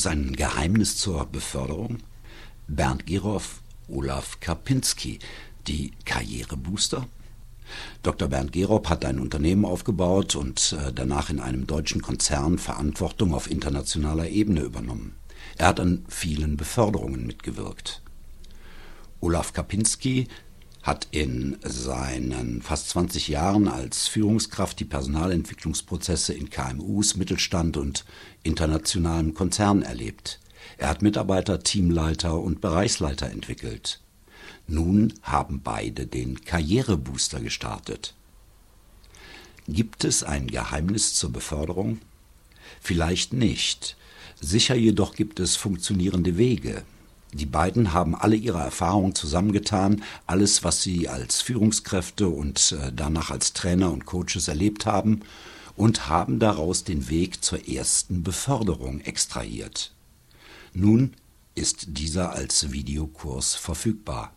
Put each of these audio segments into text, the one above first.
Es ein Geheimnis zur Beförderung? Bernd Gerow, Olaf Kapinski, die Karrierebooster? Dr. Bernd Gerob hat ein Unternehmen aufgebaut und äh, danach in einem deutschen Konzern Verantwortung auf internationaler Ebene übernommen. Er hat an vielen Beförderungen mitgewirkt. Olaf Kapinski hat in seinen fast 20 Jahren als Führungskraft die Personalentwicklungsprozesse in KMUs, Mittelstand und internationalen Konzernen erlebt. Er hat Mitarbeiter, Teamleiter und Bereichsleiter entwickelt. Nun haben beide den Karrierebooster gestartet. Gibt es ein Geheimnis zur Beförderung? Vielleicht nicht. Sicher jedoch gibt es funktionierende Wege. Die beiden haben alle ihre Erfahrungen zusammengetan, alles, was sie als Führungskräfte und äh, danach als Trainer und Coaches erlebt haben, und haben daraus den Weg zur ersten Beförderung extrahiert. Nun ist dieser als Videokurs verfügbar.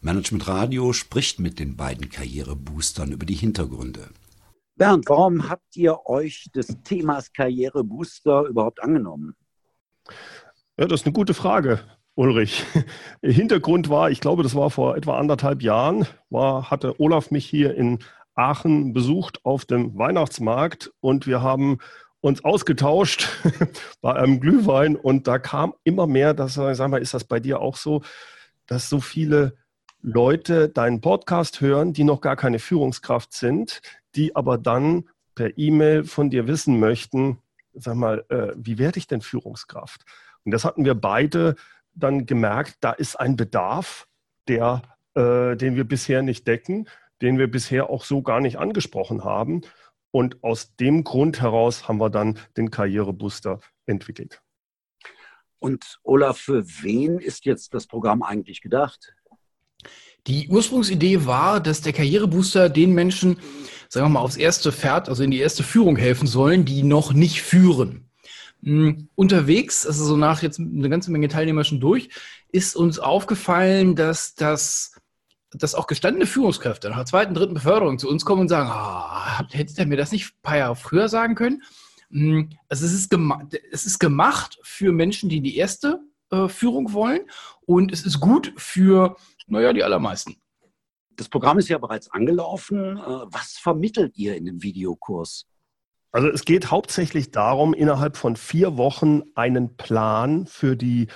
Management Radio spricht mit den beiden Karriereboostern über die Hintergründe. Bernd, warum habt ihr euch des Themas Karrierebooster überhaupt angenommen? Ja, das ist eine gute Frage, Ulrich. Hintergrund war, ich glaube, das war vor etwa anderthalb Jahren, war, hatte Olaf mich hier in Aachen besucht auf dem Weihnachtsmarkt und wir haben uns ausgetauscht bei einem Glühwein und da kam immer mehr, dass, sag mal, ist das bei dir auch so, dass so viele Leute deinen Podcast hören, die noch gar keine Führungskraft sind, die aber dann per E-Mail von dir wissen möchten, sag mal, äh, wie werde ich denn Führungskraft? Und das hatten wir beide dann gemerkt, da ist ein Bedarf, der, äh, den wir bisher nicht decken, den wir bisher auch so gar nicht angesprochen haben. Und aus dem Grund heraus haben wir dann den Karrierebooster entwickelt. Und Olaf, für wen ist jetzt das Programm eigentlich gedacht? Die Ursprungsidee war, dass der Karrierebooster den Menschen, sagen wir mal, aufs erste Pferd, also in die erste Führung helfen sollen, die noch nicht führen. Hm, unterwegs, also so nach jetzt eine ganze Menge Teilnehmer schon durch, ist uns aufgefallen, dass das dass auch gestandene Führungskräfte nach der zweiten, dritten Beförderung zu uns kommen und sagen, oh, hättet ihr mir das nicht ein paar Jahre früher sagen können? Hm, also es ist, es ist gemacht für Menschen, die die erste äh, Führung wollen und es ist gut für, naja, die allermeisten. Das Programm ist ja bereits angelaufen. Äh, was vermittelt ihr in dem Videokurs? Also es geht hauptsächlich darum, innerhalb von vier Wochen einen Plan für die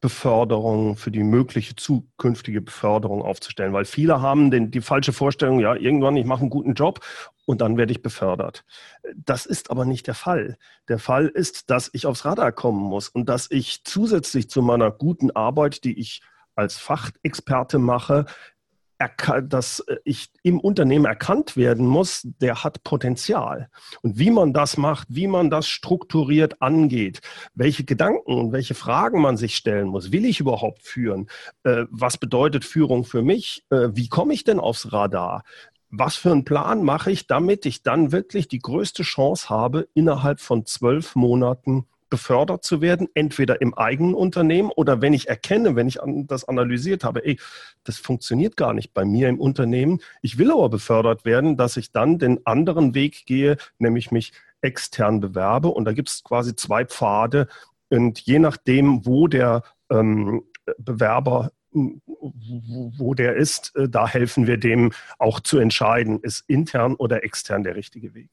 Beförderung, für die mögliche zukünftige Beförderung aufzustellen, weil viele haben den, die falsche Vorstellung, ja, irgendwann, ich mache einen guten Job und dann werde ich befördert. Das ist aber nicht der Fall. Der Fall ist, dass ich aufs Radar kommen muss und dass ich zusätzlich zu meiner guten Arbeit, die ich als Fachexperte mache, dass äh, ich im Unternehmen erkannt werden muss, der hat Potenzial. Und wie man das macht, wie man das strukturiert angeht, welche Gedanken und welche Fragen man sich stellen muss, will ich überhaupt führen? Äh, was bedeutet Führung für mich? Äh, wie komme ich denn aufs Radar? Was für einen Plan mache ich, damit ich dann wirklich die größte Chance habe, innerhalb von zwölf Monaten befördert zu werden, entweder im eigenen Unternehmen oder wenn ich erkenne, wenn ich das analysiert habe, ey, das funktioniert gar nicht bei mir im Unternehmen. Ich will aber befördert werden, dass ich dann den anderen Weg gehe, nämlich mich extern bewerbe. Und da gibt es quasi zwei Pfade. Und je nachdem, wo der ähm, Bewerber wo der ist, äh, da helfen wir dem auch zu entscheiden, ist intern oder extern der richtige Weg.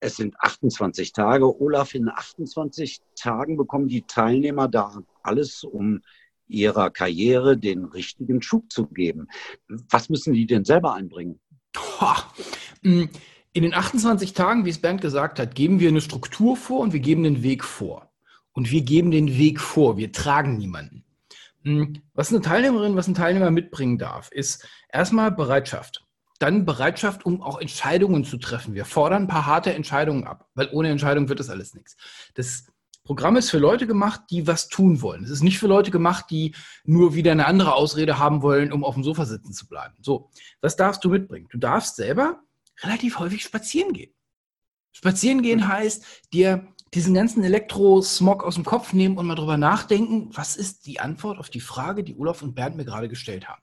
Es sind 28 Tage. Olaf, in 28 Tagen bekommen die Teilnehmer da alles, um ihrer Karriere den richtigen Schub zu geben. Was müssen die denn selber einbringen? Mm, in den 28 Tagen, wie es Bernd gesagt hat, geben wir eine Struktur vor und wir geben den Weg vor. Und wir geben den Weg vor. Wir tragen niemanden. Mm, was eine Teilnehmerin, was ein Teilnehmer mitbringen darf, ist erstmal Bereitschaft dann Bereitschaft, um auch Entscheidungen zu treffen. Wir fordern ein paar harte Entscheidungen ab, weil ohne Entscheidung wird das alles nichts. Das Programm ist für Leute gemacht, die was tun wollen. Es ist nicht für Leute gemacht, die nur wieder eine andere Ausrede haben wollen, um auf dem Sofa sitzen zu bleiben. So, was darfst du mitbringen? Du darfst selber relativ häufig spazieren gehen. Spazieren gehen heißt, dir diesen ganzen Elektrosmog aus dem Kopf nehmen und mal drüber nachdenken, was ist die Antwort auf die Frage, die Olaf und Bernd mir gerade gestellt haben.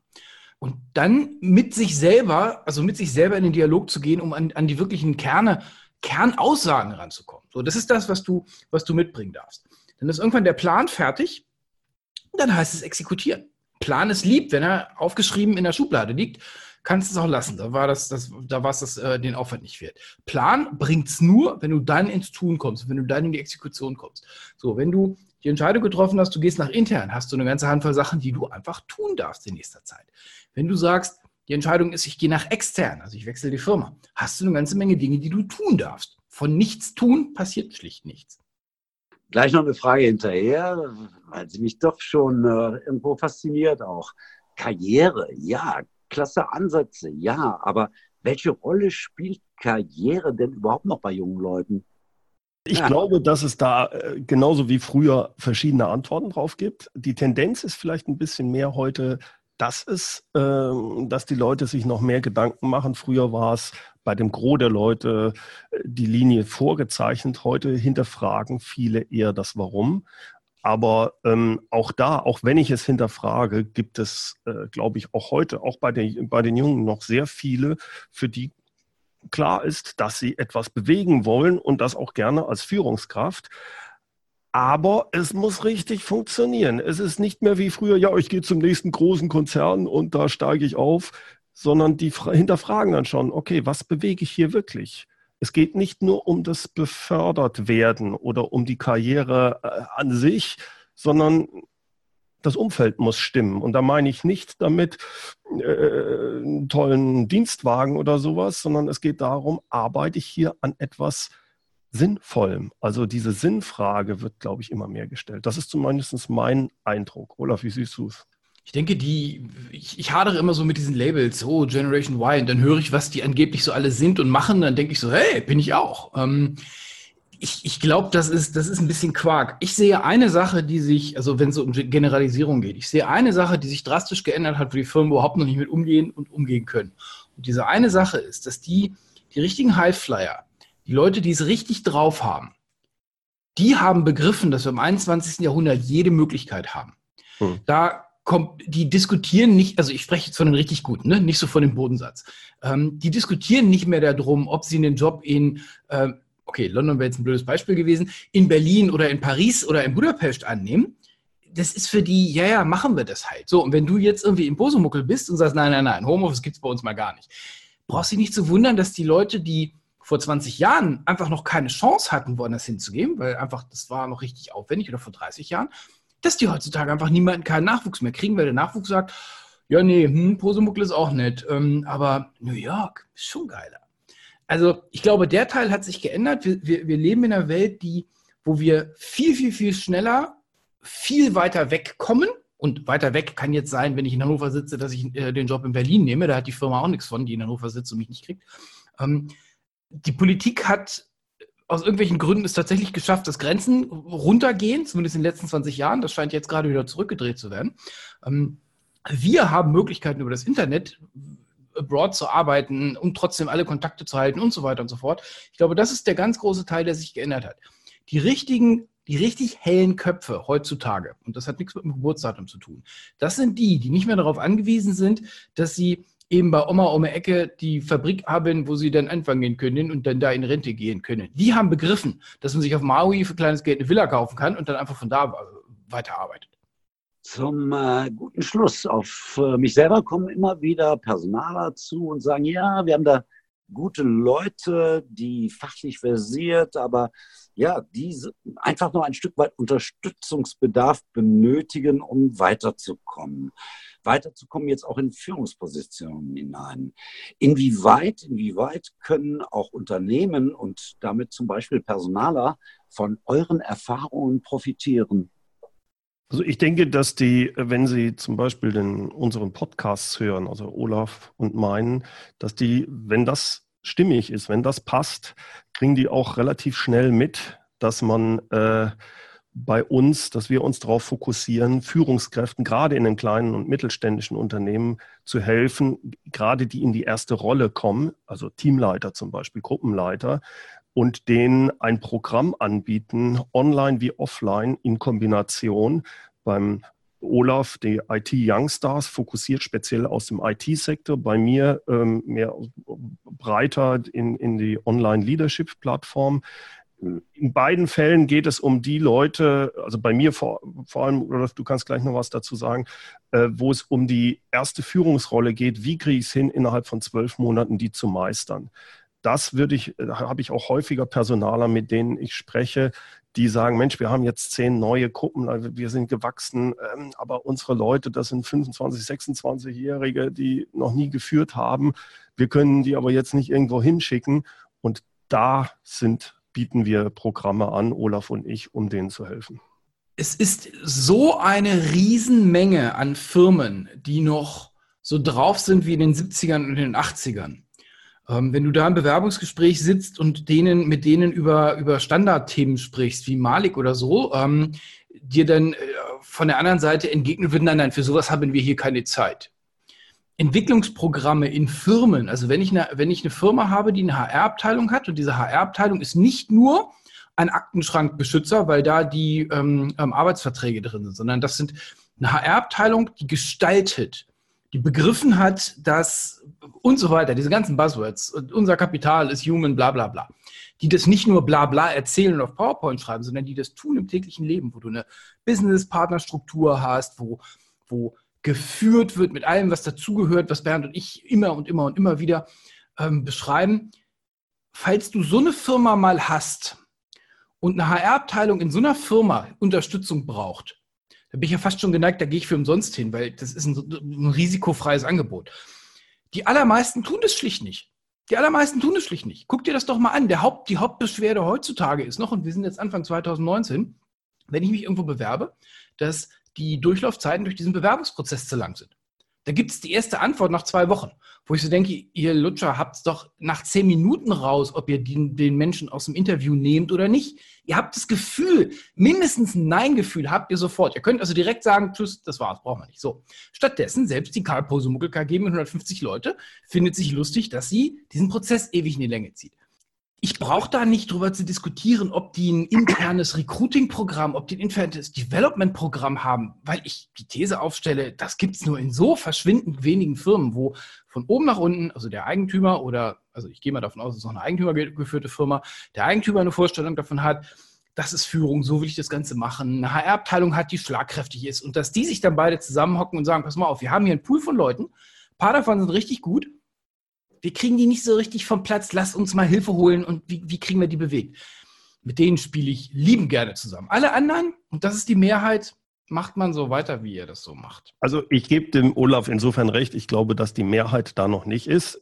Und dann mit sich selber, also mit sich selber in den Dialog zu gehen, um an, an die wirklichen Kerne Kernaussagen ranzukommen. So, das ist das, was du, was du mitbringen darfst. Dann ist irgendwann der Plan fertig, dann heißt es exekutieren. Plan ist lieb, wenn er aufgeschrieben in der Schublade liegt, kannst es auch lassen. Da war das, das da war es das, äh, den Aufwand nicht wert. Plan bringt es nur, wenn du dann ins Tun kommst, wenn du dann in die Exekution kommst. So, wenn du die Entscheidung getroffen hast, du gehst nach intern, hast du eine ganze Handvoll Sachen, die du einfach tun darfst in nächster Zeit. Wenn du sagst, die Entscheidung ist, ich gehe nach extern, also ich wechsle die Firma, hast du eine ganze Menge Dinge, die du tun darfst. Von nichts tun passiert schlicht nichts. Gleich noch eine Frage hinterher, weil sie mich doch schon äh, irgendwo fasziniert auch. Karriere, ja, klasse Ansätze, ja, aber welche Rolle spielt Karriere denn überhaupt noch bei jungen Leuten? Ich ja. glaube, dass es da äh, genauso wie früher verschiedene Antworten drauf gibt. Die Tendenz ist vielleicht ein bisschen mehr heute, dass es, äh, dass die Leute sich noch mehr Gedanken machen. Früher war es bei dem Gros der Leute äh, die Linie vorgezeichnet. Heute hinterfragen viele eher das Warum. Aber ähm, auch da, auch wenn ich es hinterfrage, gibt es, äh, glaube ich, auch heute, auch bei den, bei den Jungen noch sehr viele, für die klar ist, dass sie etwas bewegen wollen und das auch gerne als Führungskraft. Aber es muss richtig funktionieren. Es ist nicht mehr wie früher, ja, ich gehe zum nächsten großen Konzern und da steige ich auf, sondern die hinterfragen dann schon, okay, was bewege ich hier wirklich? Es geht nicht nur um das befördert werden oder um die Karriere äh, an sich, sondern das Umfeld muss stimmen. Und da meine ich nicht damit äh, einen tollen Dienstwagen oder sowas, sondern es geht darum, arbeite ich hier an etwas Sinnvollem? Also diese Sinnfrage wird, glaube ich, immer mehr gestellt. Das ist zumindest mein Eindruck. Olaf, wie siehst du es? Ich denke, die, ich, ich hadere immer so mit diesen Labels, oh, Generation Y, und dann höre ich, was die angeblich so alle sind und machen, dann denke ich so, hey, bin ich auch. Ähm, ich, ich glaube, das ist, das ist ein bisschen Quark. Ich sehe eine Sache, die sich, also wenn es so um Generalisierung geht, ich sehe eine Sache, die sich drastisch geändert hat, wo die Firmen überhaupt noch nicht mit umgehen und umgehen können. Und diese eine Sache ist, dass die, die richtigen Highflyer, die Leute, die es richtig drauf haben, die haben begriffen, dass wir im 21. Jahrhundert jede Möglichkeit haben. Hm. Da die diskutieren nicht, also ich spreche jetzt von den richtig guten, ne? nicht so von dem Bodensatz. Ähm, die diskutieren nicht mehr darum, ob sie einen Job in äh, okay, London wäre jetzt ein blödes Beispiel gewesen, in Berlin oder in Paris oder in Budapest annehmen, das ist für die, ja, ja, machen wir das halt. So, und wenn du jetzt irgendwie im Posemuckel bist und sagst, nein, nein, nein, Homeoffice gibt es bei uns mal gar nicht, brauchst du dich nicht zu wundern, dass die Leute, die vor 20 Jahren einfach noch keine Chance hatten, woanders hinzugehen, weil einfach das war noch richtig aufwendig oder vor 30 Jahren, dass die heutzutage einfach niemanden keinen Nachwuchs mehr kriegen, weil der Nachwuchs sagt, ja, nee, hm, Posemuckel ist auch nett, ähm, aber New York ist schon geiler. Also ich glaube, der Teil hat sich geändert. Wir, wir, wir leben in einer Welt, die, wo wir viel, viel, viel schneller, viel weiter wegkommen. Und weiter weg kann jetzt sein, wenn ich in Hannover sitze, dass ich äh, den Job in Berlin nehme. Da hat die Firma auch nichts von, die in Hannover sitzt und mich nicht kriegt. Ähm, die Politik hat aus irgendwelchen Gründen es tatsächlich geschafft, dass Grenzen runtergehen, zumindest in den letzten 20 Jahren. Das scheint jetzt gerade wieder zurückgedreht zu werden. Ähm, wir haben Möglichkeiten über das Internet, abroad zu arbeiten und trotzdem alle Kontakte zu halten und so weiter und so fort. Ich glaube, das ist der ganz große Teil, der sich geändert hat. Die richtigen, die richtig hellen Köpfe heutzutage, und das hat nichts mit dem Geburtsdatum zu tun, das sind die, die nicht mehr darauf angewiesen sind, dass sie eben bei Oma um die Ecke die Fabrik haben, wo sie dann anfangen können und dann da in Rente gehen können. Die haben begriffen, dass man sich auf Maui für kleines Geld eine Villa kaufen kann und dann einfach von da weiterarbeitet zum äh, guten Schluss. Auf äh, mich selber kommen immer wieder Personaler zu und sagen, ja, wir haben da gute Leute, die fachlich versiert, aber ja, die einfach noch ein Stück weit Unterstützungsbedarf benötigen, um weiterzukommen. Weiterzukommen jetzt auch in Führungspositionen hinein. Inwieweit, inwieweit können auch Unternehmen und damit zum Beispiel Personaler von euren Erfahrungen profitieren? Also ich denke, dass die, wenn Sie zum Beispiel den, unseren Podcasts hören, also Olaf und meinen, dass die, wenn das stimmig ist, wenn das passt, kriegen die auch relativ schnell mit, dass man äh, bei uns, dass wir uns darauf fokussieren, Führungskräften gerade in den kleinen und mittelständischen Unternehmen zu helfen, gerade die in die erste Rolle kommen, also Teamleiter zum Beispiel, Gruppenleiter, und denen ein Programm anbieten, online wie offline in Kombination. Beim Olaf, die IT Youngstars, fokussiert speziell aus dem IT-Sektor. Bei mir ähm, mehr breiter in, in die Online-Leadership-Plattform. In beiden Fällen geht es um die Leute, also bei mir vor, vor allem, oder du kannst gleich noch was dazu sagen, äh, wo es um die erste Führungsrolle geht. Wie kriege ich es hin, innerhalb von zwölf Monaten die zu meistern? Das würde ich, äh, habe ich auch häufiger Personaler, mit denen ich spreche, die sagen, Mensch, wir haben jetzt zehn neue Gruppen, also wir sind gewachsen, ähm, aber unsere Leute, das sind 25, 26-Jährige, die noch nie geführt haben. Wir können die aber jetzt nicht irgendwo hinschicken. Und da sind bieten wir Programme an, Olaf und ich, um denen zu helfen. Es ist so eine Riesenmenge an Firmen, die noch so drauf sind wie in den 70ern und den 80ern. Ähm, wenn du da im Bewerbungsgespräch sitzt und denen, mit denen über, über Standardthemen sprichst, wie Malik oder so, ähm, dir dann äh, von der anderen Seite entgegnet wird, nein, nein, für sowas haben wir hier keine Zeit. Entwicklungsprogramme in Firmen, also wenn ich eine, wenn ich eine Firma habe, die eine HR-Abteilung hat und diese HR-Abteilung ist nicht nur ein Aktenschrankbeschützer, weil da die ähm, ähm Arbeitsverträge drin sind, sondern das sind eine HR-Abteilung, die gestaltet, die begriffen hat, dass und so weiter, diese ganzen Buzzwords, unser Kapital ist human, bla bla bla, die das nicht nur bla bla erzählen und auf PowerPoint schreiben, sondern die das tun im täglichen Leben, wo du eine Business-Partnerstruktur hast, wo, wo geführt wird mit allem, was dazugehört, was Bernd und ich immer und immer und immer wieder ähm, beschreiben. Falls du so eine Firma mal hast und eine HR-Abteilung in so einer Firma Unterstützung braucht, da bin ich ja fast schon geneigt, da gehe ich für umsonst hin, weil das ist ein, ein risikofreies Angebot. Die allermeisten tun das schlicht nicht. Die allermeisten tun das schlicht nicht. Guck dir das doch mal an. Der Haupt, die Hauptbeschwerde heutzutage ist noch, und wir sind jetzt Anfang 2019, wenn ich mich irgendwo bewerbe, dass die Durchlaufzeiten durch diesen Bewerbungsprozess zu lang sind. Da gibt es die erste Antwort nach zwei Wochen, wo ich so denke, ihr Lutscher habt doch nach zehn Minuten raus, ob ihr den, den, Menschen aus dem Interview nehmt oder nicht. Ihr habt das Gefühl, mindestens ein Nein-Gefühl habt ihr sofort. Ihr könnt also direkt sagen, tschüss, das war's, brauchen wir nicht. So. Stattdessen, selbst die Karl Pose Muckel KG mit 150 Leute findet sich lustig, dass sie diesen Prozess ewig in die Länge zieht ich brauche da nicht drüber zu diskutieren, ob die ein internes Recruiting-Programm, ob die ein internes Development-Programm haben, weil ich die These aufstelle, das gibt es nur in so verschwindend wenigen Firmen, wo von oben nach unten, also der Eigentümer oder, also ich gehe mal davon aus, es ist noch eine eigentümergeführte Firma, der Eigentümer eine Vorstellung davon hat, das ist Führung, so will ich das Ganze machen, eine HR-Abteilung hat, die schlagkräftig ist. Und dass die sich dann beide zusammenhocken und sagen, pass mal auf, wir haben hier einen Pool von Leuten, ein paar davon sind richtig gut, wir kriegen die nicht so richtig vom Platz, lass uns mal Hilfe holen und wie, wie kriegen wir die bewegt? Mit denen spiele ich lieben gerne zusammen. Alle anderen, und das ist die Mehrheit, macht man so weiter, wie ihr das so macht. Also ich gebe dem Olaf insofern recht, ich glaube, dass die Mehrheit da noch nicht ist,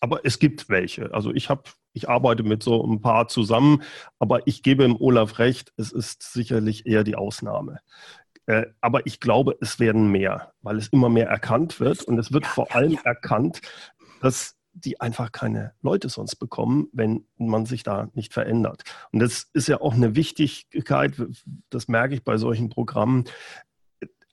aber es gibt welche. Also ich habe, ich arbeite mit so ein paar zusammen, aber ich gebe dem Olaf recht, es ist sicherlich eher die Ausnahme. Äh, aber ich glaube, es werden mehr, weil es immer mehr erkannt wird und es wird ja, vor allem ja. erkannt, dass die einfach keine Leute sonst bekommen, wenn man sich da nicht verändert. Und das ist ja auch eine Wichtigkeit, das merke ich bei solchen Programmen,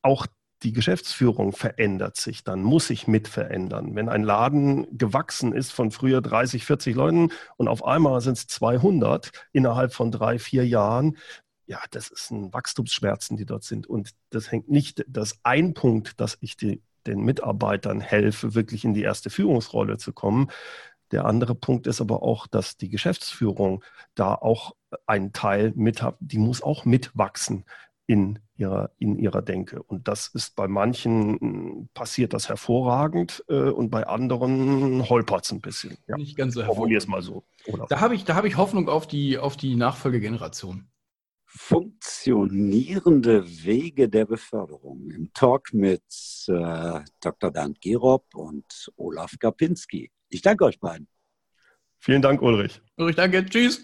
auch die Geschäftsführung verändert sich, dann muss sich mit verändern. Wenn ein Laden gewachsen ist von früher 30, 40 Leuten und auf einmal sind es 200 innerhalb von drei, vier Jahren, ja, das ist ein Wachstumsschmerzen, die dort sind. Und das hängt nicht, das ein Punkt, dass ich die den Mitarbeitern helfe, wirklich in die erste Führungsrolle zu kommen. Der andere Punkt ist aber auch, dass die Geschäftsführung da auch einen Teil mit hat, die muss auch mitwachsen in ihrer, in ihrer Denke. Und das ist bei manchen passiert das hervorragend äh, und bei anderen holpert es ein bisschen. Ja. Nicht ganz so hervorragend. mal so. Oder? Da habe ich, hab ich Hoffnung auf die, auf die Nachfolgegeneration funktionierende Wege der Beförderung im Talk mit äh, Dr. Bernd Gerob und Olaf Kapinski. Ich danke euch beiden. Vielen Dank, Ulrich. Ulrich, danke. Tschüss.